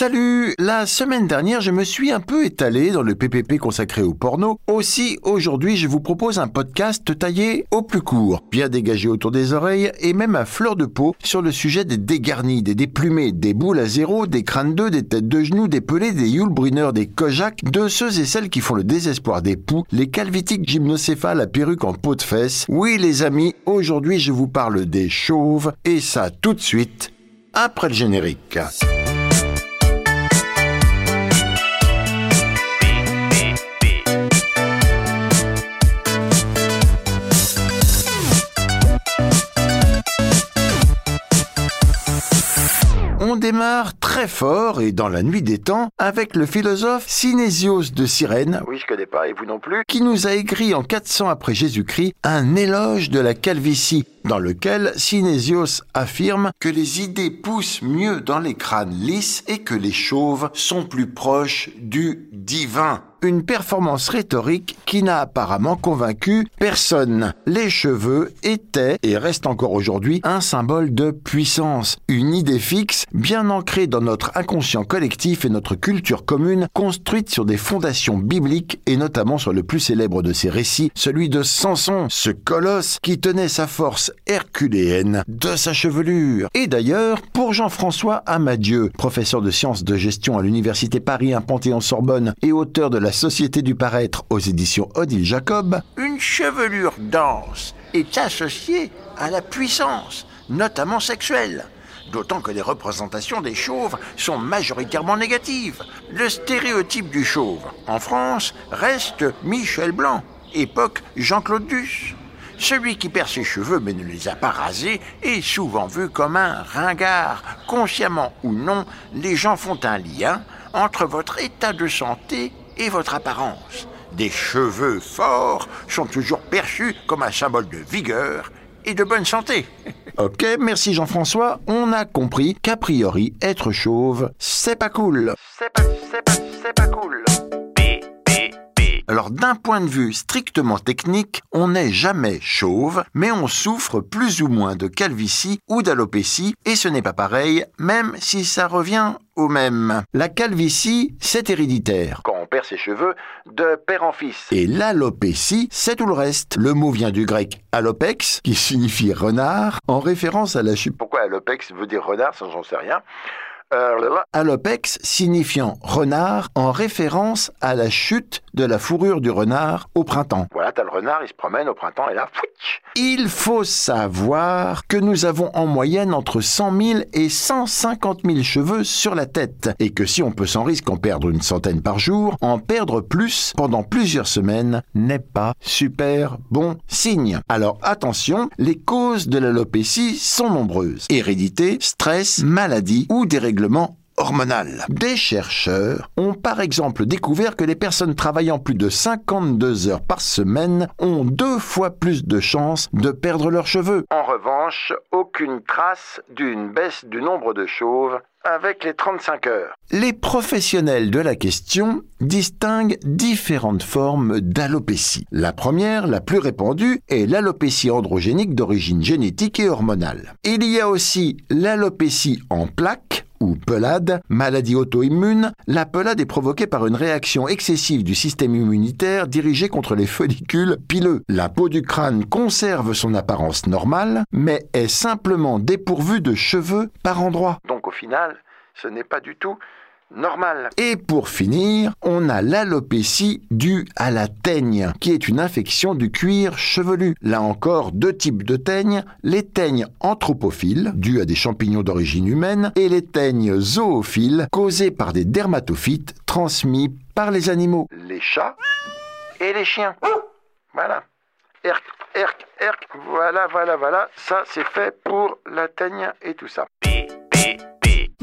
Salut La semaine dernière, je me suis un peu étalé dans le PPP consacré au porno. Aussi, aujourd'hui, je vous propose un podcast taillé au plus court, bien dégagé autour des oreilles et même à fleur de peau sur le sujet des dégarnis, des déplumés, des boules à zéro, des crânes d'œufs, des têtes de genoux, des pelés, des Yulbrunner, des Kojak, de ceux et celles qui font le désespoir des poux, les calvitiques gymnocéphales à perruque en peau de fesse. Oui, les amis, aujourd'hui, je vous parle des chauves et ça tout de suite après le générique. Démarre très fort et dans la nuit des temps avec le philosophe Synésios de Cyrène, oui je connais pas. Et vous non plus, qui nous a écrit en 400 après Jésus-Christ un éloge de la calvitie dans lequel Synésios affirme que les idées poussent mieux dans les crânes lisses et que les chauves sont plus proches du divin. Une performance rhétorique qui n'a apparemment convaincu personne. Les cheveux étaient et restent encore aujourd'hui un symbole de puissance, une idée fixe bien ancrée dans notre inconscient collectif et notre culture commune construite sur des fondations bibliques et notamment sur le plus célèbre de ces récits, celui de Samson, ce colosse qui tenait sa force herculéenne de sa chevelure. Et d'ailleurs, pour Jean-François Amadieu, professeur de sciences de gestion à l'université Paris 1 Panthéon-Sorbonne et auteur de la Société du paraître aux éditions Odile Jacob, une chevelure dense est associée à la puissance, notamment sexuelle. D'autant que les représentations des chauves sont majoritairement négatives. Le stéréotype du chauve, en France, reste Michel Blanc, époque Jean-Claude Duss. Celui qui perd ses cheveux mais ne les a pas rasés est souvent vu comme un ringard. Consciemment ou non, les gens font un lien entre votre état de santé et votre apparence. Des cheveux forts sont toujours perçus comme un symbole de vigueur et de bonne santé. ok, merci Jean-François. On a compris qu'a priori, être chauve, c'est pas cool. C'est pas, c'est pas, c'est pas cool. Alors d'un point de vue strictement technique, on n'est jamais chauve, mais on souffre plus ou moins de calvitie ou d'alopécie, et ce n'est pas pareil, même si ça revient au même. La calvitie, c'est héréditaire. Quand on perd ses cheveux, de père en fils. Et l'alopécie, c'est tout le reste. Le mot vient du grec alopex, qui signifie renard, en référence à la chute. Pourquoi alopex veut dire renard, ça j'en sais rien. Alopex signifiant renard en référence à la chute de la fourrure du renard au printemps. Voilà, t'as le renard, il se promène au printemps et là. Il faut savoir que nous avons en moyenne entre 100 000 et 150 000 cheveux sur la tête et que si on peut sans risque en perdre une centaine par jour, en perdre plus pendant plusieurs semaines n'est pas super bon signe. Alors attention, les causes de l'alopécie sont nombreuses. Hérédité, stress, maladie ou dérèglement hormonal. Des chercheurs ont par exemple découvert que les personnes travaillant plus de 52 heures par semaine ont deux fois plus de chances de perdre leurs cheveux. En revanche, aucune trace d'une baisse du nombre de chauves avec les 35 heures. Les professionnels de la question distinguent différentes formes d'alopécie. La première, la plus répandue, est l'alopécie androgénique d'origine génétique et hormonale. Il y a aussi l'alopécie en plaques ou pelade, maladie auto-immune, la pelade est provoquée par une réaction excessive du système immunitaire dirigée contre les follicules pileux. La peau du crâne conserve son apparence normale, mais est simplement dépourvue de cheveux par endroits. Donc au final, ce n'est pas du tout normal. Et pour finir, on a l'alopécie due à la teigne, qui est une infection du cuir chevelu. Là encore, deux types de teignes, les teignes anthropophiles, dues à des champignons d'origine humaine, et les teignes zoophiles, causées par des dermatophytes transmis par les animaux. Les chats et les chiens. Voilà. Erc, erc, erc. Voilà, voilà, voilà. Ça, c'est fait pour la teigne et tout ça.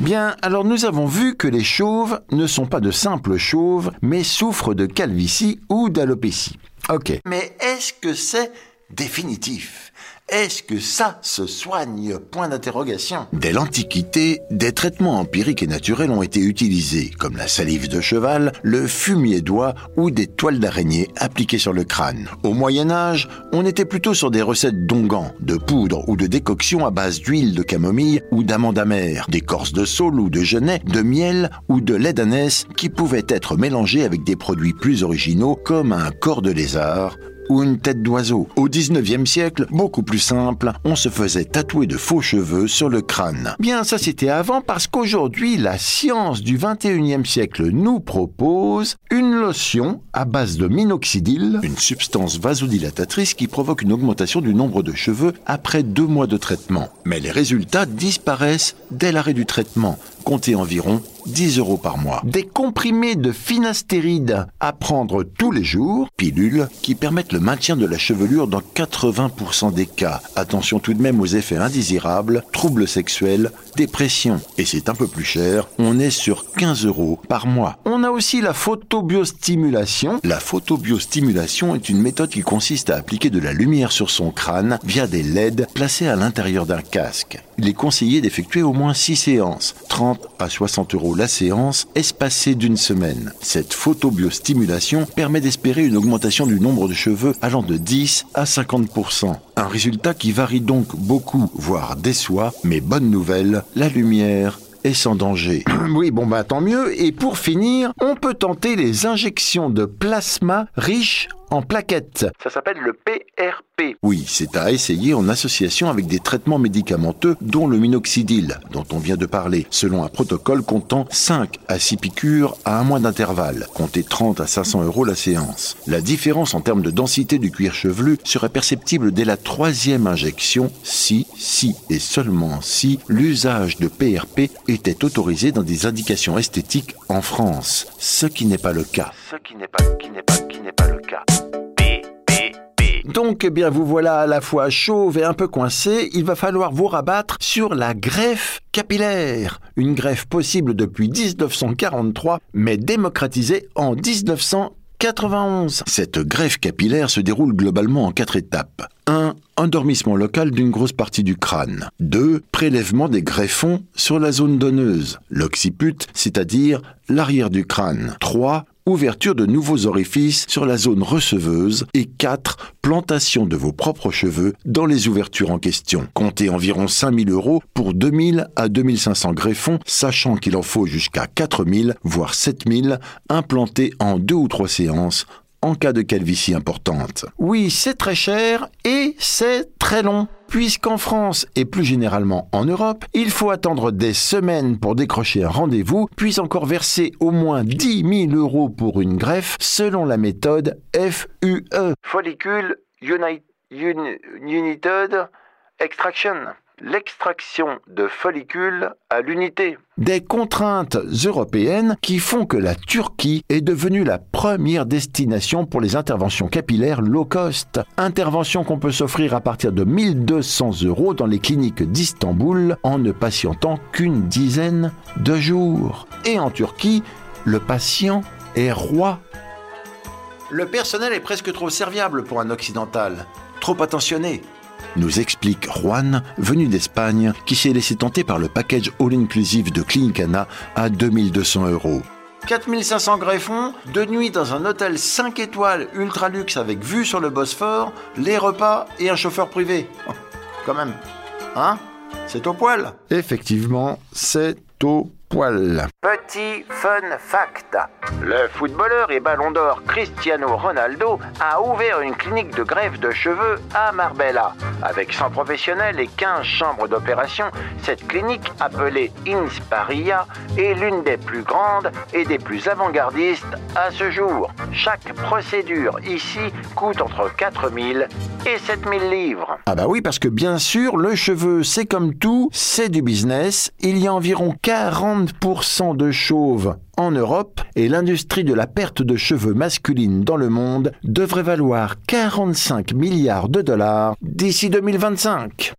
Bien, alors nous avons vu que les chauves ne sont pas de simples chauves, mais souffrent de calvitie ou d'alopécie. Ok. Mais est-ce que c'est définitif? Est-ce que ça se soigne? Point d'interrogation. Dès l'Antiquité, des traitements empiriques et naturels ont été utilisés, comme la salive de cheval, le fumier d'oie ou des toiles d'araignée appliquées sur le crâne. Au Moyen Âge, on était plutôt sur des recettes d'onguents, de poudre ou de décoctions à base d'huile de camomille ou d'amande amère, d'écorce de saule ou de genêt, de miel ou de lait d'ânesse qui pouvaient être mélangés avec des produits plus originaux comme un corps de lézard ou une tête d'oiseau. Au 19e siècle, beaucoup plus simple, on se faisait tatouer de faux cheveux sur le crâne. Bien, ça c'était avant parce qu'aujourd'hui, la science du 21e siècle nous propose une lotion à base de minoxidil, une substance vasodilatatrice qui provoque une augmentation du nombre de cheveux après deux mois de traitement. Mais les résultats disparaissent dès l'arrêt du traitement comptez environ 10 euros par mois. Des comprimés de finastéride à prendre tous les jours, pilules qui permettent le maintien de la chevelure dans 80% des cas. Attention tout de même aux effets indésirables, troubles sexuels, dépression. Et c'est un peu plus cher, on est sur 15 euros par mois. On a aussi la photobiostimulation. La photobiostimulation est une méthode qui consiste à appliquer de la lumière sur son crâne via des LED placés à l'intérieur d'un casque. Il est conseillé d'effectuer au moins 6 séances, 30 à 60 euros la séance, espacée d'une semaine. Cette photobiostimulation permet d'espérer une augmentation du nombre de cheveux allant de 10 à 50%. Un résultat qui varie donc beaucoup, voire déçoit, mais bonne nouvelle, la lumière est sans danger. Oui, bon bah tant mieux. Et pour finir, on peut tenter les injections de plasma riches en plaquettes. Ça s'appelle le PRP. Oui, c'est à essayer en association avec des traitements médicamenteux, dont le minoxidil, dont on vient de parler, selon un protocole comptant 5 à 6 piqûres à un mois d'intervalle. Comptez 30 à 500 euros la séance. La différence en termes de densité du cuir chevelu serait perceptible dès la troisième injection si, si et seulement si l'usage de PRP était autorisé dans des indications esthétiques en France, ce qui n'est pas le cas. Ce qui n'est pas, qui n'est pas, qui n'est pas le cas. Donc, eh vous voilà à la fois chauve et un peu coincé. Il va falloir vous rabattre sur la greffe capillaire. Une greffe possible depuis 1943, mais démocratisée en 1991. Cette greffe capillaire se déroule globalement en quatre étapes. 1. Endormissement local d'une grosse partie du crâne. 2. Prélèvement des greffons sur la zone donneuse, l'occiput, c'est-à-dire l'arrière du crâne. 3 ouverture de nouveaux orifices sur la zone receveuse et 4. Plantation de vos propres cheveux dans les ouvertures en question. Comptez environ 5000 euros pour 2000 à 2500 greffons, sachant qu'il en faut jusqu'à 4000, voire 7000, implantés en deux ou trois séances en cas de calvitie importante. Oui, c'est très cher et c'est très long puisqu'en France et plus généralement en Europe, il faut attendre des semaines pour décrocher un rendez-vous, puis encore verser au moins 10 000 euros pour une greffe selon la méthode FUE. Follicule United Extraction l'extraction de follicules à l'unité. Des contraintes européennes qui font que la Turquie est devenue la première destination pour les interventions capillaires low cost. Intervention qu'on peut s'offrir à partir de 1200 euros dans les cliniques d'Istanbul en ne patientant qu'une dizaine de jours. Et en Turquie, le patient est roi. Le personnel est presque trop serviable pour un occidental, trop attentionné nous explique Juan, venu d'Espagne, qui s'est laissé tenter par le package all-inclusive de Clinicana à 2200 euros. 4500 greffons, deux nuits dans un hôtel 5 étoiles ultra luxe avec vue sur le Bosphore, les repas et un chauffeur privé. Oh, quand même. Hein? C'est au poil Effectivement, c'est au poil. Petit fun fact. Le footballeur et ballon d'or Cristiano Ronaldo a ouvert une clinique de greffe de cheveux à Marbella. Avec 100 professionnels et 15 chambres d'opération, cette clinique, appelée Insparia, est l'une des plus grandes et des plus avant-gardistes à ce jour. Chaque procédure ici coûte entre 4000 et 7000 livres. Ah bah oui, parce que bien sûr, le cheveu, c'est comme tout, c'est du business. Il y a environ 40 40% de chauves en Europe et l'industrie de la perte de cheveux masculine dans le monde devrait valoir 45 milliards de dollars d'ici 2025.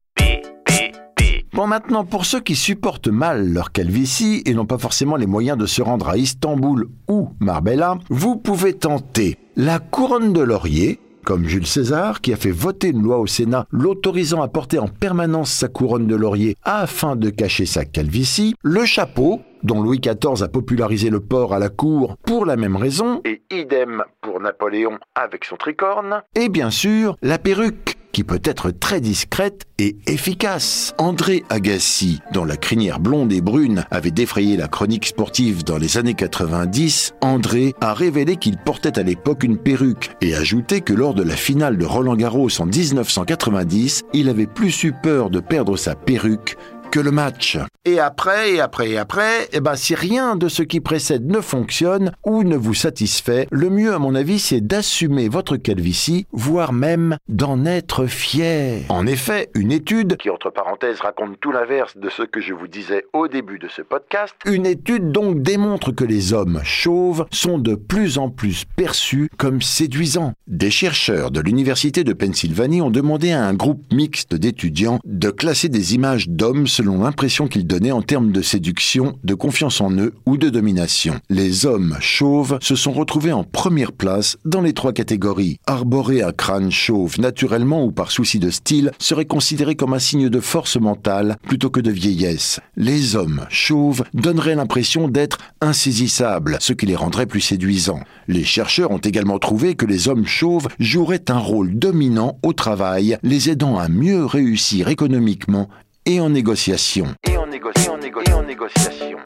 Bon maintenant, pour ceux qui supportent mal leur calvitie et n'ont pas forcément les moyens de se rendre à Istanbul ou Marbella, vous pouvez tenter la couronne de laurier, comme Jules César, qui a fait voter une loi au Sénat l'autorisant à porter en permanence sa couronne de laurier afin de cacher sa calvitie, le chapeau, dont Louis XIV a popularisé le port à la cour pour la même raison, et idem pour Napoléon avec son tricorne, et bien sûr la perruque qui peut être très discrète et efficace. André Agassi, dont la crinière blonde et brune avait défrayé la chronique sportive dans les années 90, André a révélé qu'il portait à l'époque une perruque et ajouté que lors de la finale de Roland Garros en 1990, il avait plus eu peur de perdre sa perruque que le match. Et après, et après, et après, eh ben, si rien de ce qui précède ne fonctionne ou ne vous satisfait, le mieux, à mon avis, c'est d'assumer votre calvitie, voire même d'en être fier. En effet, une étude, qui entre parenthèses raconte tout l'inverse de ce que je vous disais au début de ce podcast, une étude donc démontre que les hommes chauves sont de plus en plus perçus comme séduisants. Des chercheurs de l'Université de Pennsylvanie ont demandé à un groupe mixte d'étudiants de classer des images d'hommes selon l'impression qu'ils donnaient en termes de séduction, de confiance en eux ou de domination. Les hommes chauves se sont retrouvés en première place dans les trois catégories. Arborer un crâne chauve naturellement ou par souci de style serait considéré comme un signe de force mentale plutôt que de vieillesse. Les hommes chauves donneraient l'impression d'être insaisissables, ce qui les rendrait plus séduisants. Les chercheurs ont également trouvé que les hommes chauves joueraient un rôle dominant au travail, les aidant à mieux réussir économiquement et en négociation. Et en, négociation. et en négociation.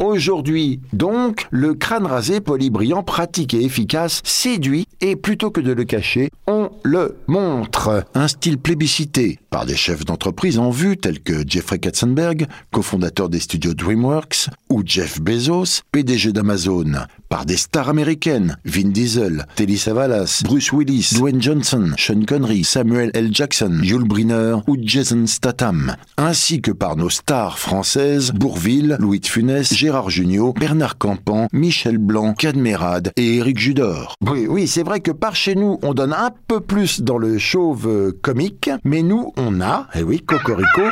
Aujourd'hui, donc, le crâne rasé polybrillant, pratique et efficace, séduit et plutôt que de le cacher, on le montre. Un style plébiscité par des chefs d'entreprise en vue tels que Jeffrey Katzenberg, cofondateur des studios DreamWorks, ou Jeff Bezos, PDG d'Amazon, par des stars américaines, Vin Diesel, Telly Savalas, Bruce Willis, Dwayne Johnson, Sean Connery, Samuel L. Jackson, Yul Brynner ou Jason Statham, ainsi que par nos stars françaises, Bourville, Louis de Funès, Gérard Jugnot, Bernard Campan, Michel Blanc, Cadmerade et Éric Judor. Oui, oui, c'est vrai que par chez nous, on donne un peu plus dans le chauve euh, comique, mais nous, on a, eh oui, Cocorico,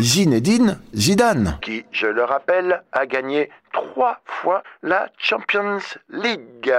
Zinedine Zidane, qui, je le rappelle, a gagné trois fois la Champions League.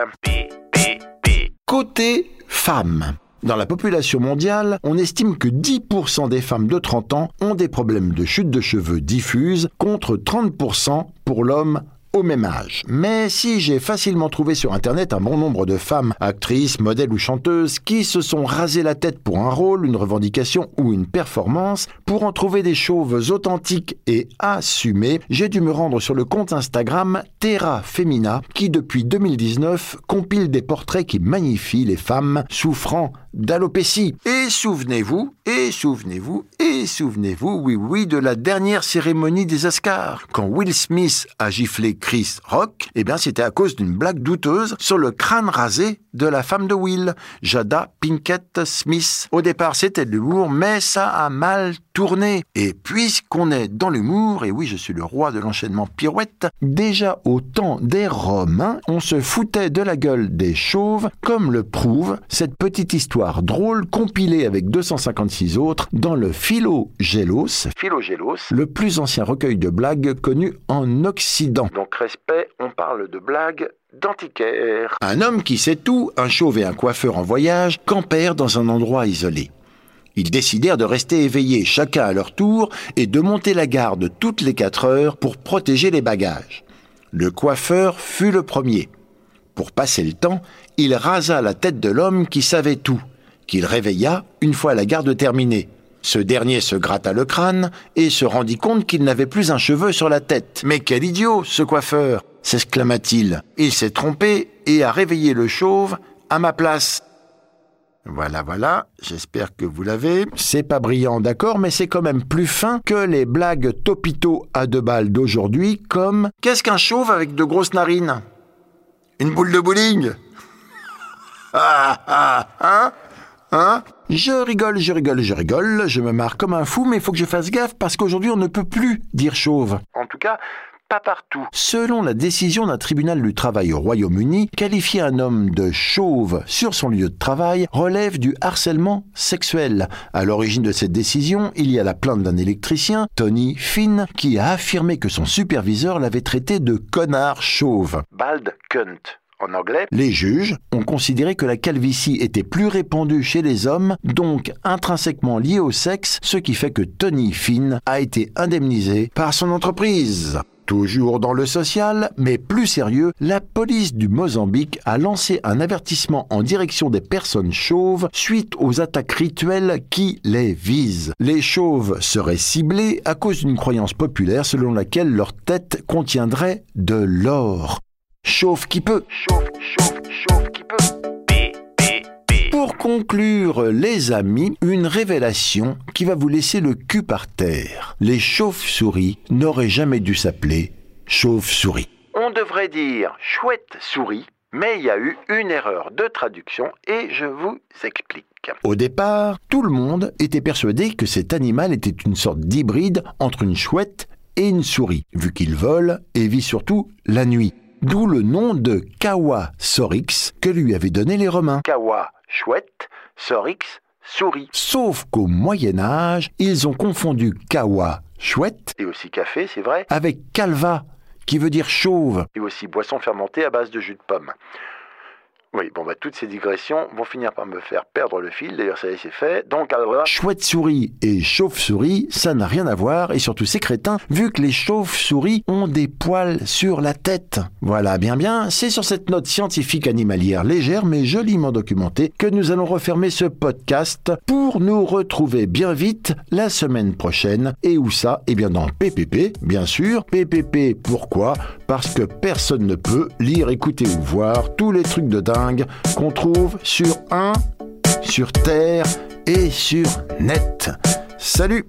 Côté femmes. Dans la population mondiale, on estime que 10% des femmes de 30 ans ont des problèmes de chute de cheveux diffuse contre 30% pour l'homme au même âge. Mais si j'ai facilement trouvé sur Internet un bon nombre de femmes, actrices, modèles ou chanteuses, qui se sont rasées la tête pour un rôle, une revendication ou une performance, pour en trouver des chauves authentiques et assumées, j'ai dû me rendre sur le compte Instagram Terra Femina, qui depuis 2019 compile des portraits qui magnifient les femmes souffrant d'alopécie. Et souvenez-vous, et souvenez-vous, et souvenez-vous, oui, oui, de la dernière cérémonie des Oscars. Quand Will Smith a giflé Chris Rock, eh bien, c'était à cause d'une blague douteuse sur le crâne rasé de la femme de Will, Jada Pinkett Smith. Au départ, c'était de l'humour, mais ça a mal Et puisqu'on est dans l'humour, et oui, je suis le roi de l'enchaînement pirouette, déjà au temps des Romains, on se foutait de la gueule des chauves, comme le prouve cette petite histoire drôle compilée avec 256 autres dans le Philogélos, Philogélos, le plus ancien recueil de blagues connu en Occident. Donc respect, on parle de blagues d'antiquaire. Un homme qui sait tout, un chauve et un coiffeur en voyage, campèrent dans un endroit isolé. Ils décidèrent de rester éveillés chacun à leur tour et de monter la garde toutes les quatre heures pour protéger les bagages. Le coiffeur fut le premier. Pour passer le temps, il rasa la tête de l'homme qui savait tout, qu'il réveilla une fois la garde terminée. Ce dernier se gratta le crâne et se rendit compte qu'il n'avait plus un cheveu sur la tête. Mais quel idiot, ce coiffeur s'exclama-t-il. Il s'est trompé et a réveillé le chauve à ma place. Voilà, voilà, j'espère que vous l'avez. C'est pas brillant, d'accord, mais c'est quand même plus fin que les blagues topito à deux balles d'aujourd'hui, comme Qu'est-ce qu'un chauve avec de grosses narines? Une boule de bowling? Ah ah Hein? Hein? Je rigole, je rigole, je rigole, je me marre comme un fou, mais il faut que je fasse gaffe parce qu'aujourd'hui on ne peut plus dire chauve. En tout cas, pas partout. Selon la décision d'un tribunal du travail au Royaume-Uni, qualifier un homme de chauve sur son lieu de travail relève du harcèlement sexuel. À l'origine de cette décision, il y a la plainte d'un électricien, Tony Finn, qui a affirmé que son superviseur l'avait traité de connard chauve. Bald cunt en anglais. Les juges ont considéré que la calvitie était plus répandue chez les hommes, donc intrinsèquement liée au sexe, ce qui fait que Tony Finn a été indemnisé par son entreprise. Toujours dans le social, mais plus sérieux, la police du Mozambique a lancé un avertissement en direction des personnes chauves suite aux attaques rituelles qui les visent. Les chauves seraient ciblés à cause d'une croyance populaire selon laquelle leur tête contiendrait de l'or. Chauve qui peut. Chauve, chauve, chauve qui peut. Pour conclure, les amis, une révélation qui va vous laisser le cul par terre. Les chauves-souris n'auraient jamais dû s'appeler chauve-souris. On devrait dire chouette-souris, mais il y a eu une erreur de traduction et je vous explique. Au départ, tout le monde était persuadé que cet animal était une sorte d'hybride entre une chouette et une souris, vu qu'il vole et vit surtout la nuit. D'où le nom de Kawa Sorix que lui avaient donné les Romains. Kawa chouette, Sorix, souris. Sauf qu'au Moyen Âge, ils ont confondu kawa, chouette, et aussi café, c'est vrai, avec calva, qui veut dire chauve, et aussi boisson fermentée à base de jus de pomme. Oui, bon, bah, toutes ces digressions vont finir par me faire perdre le fil. D'ailleurs, ça y est, c'est fait. Donc, alors Chouette souris et chauve-souris, ça n'a rien à voir. Et surtout, c'est crétin, vu que les chauves-souris ont des poils sur la tête. Voilà, bien, bien. C'est sur cette note scientifique animalière légère, mais joliment documentée, que nous allons refermer ce podcast pour nous retrouver bien vite la semaine prochaine. Et où ça? Eh bien, dans PPP, bien sûr. PPP, pourquoi? Parce que personne ne peut lire, écouter ou voir tous les trucs de dingue qu'on trouve sur un, sur Terre et sur Net. Salut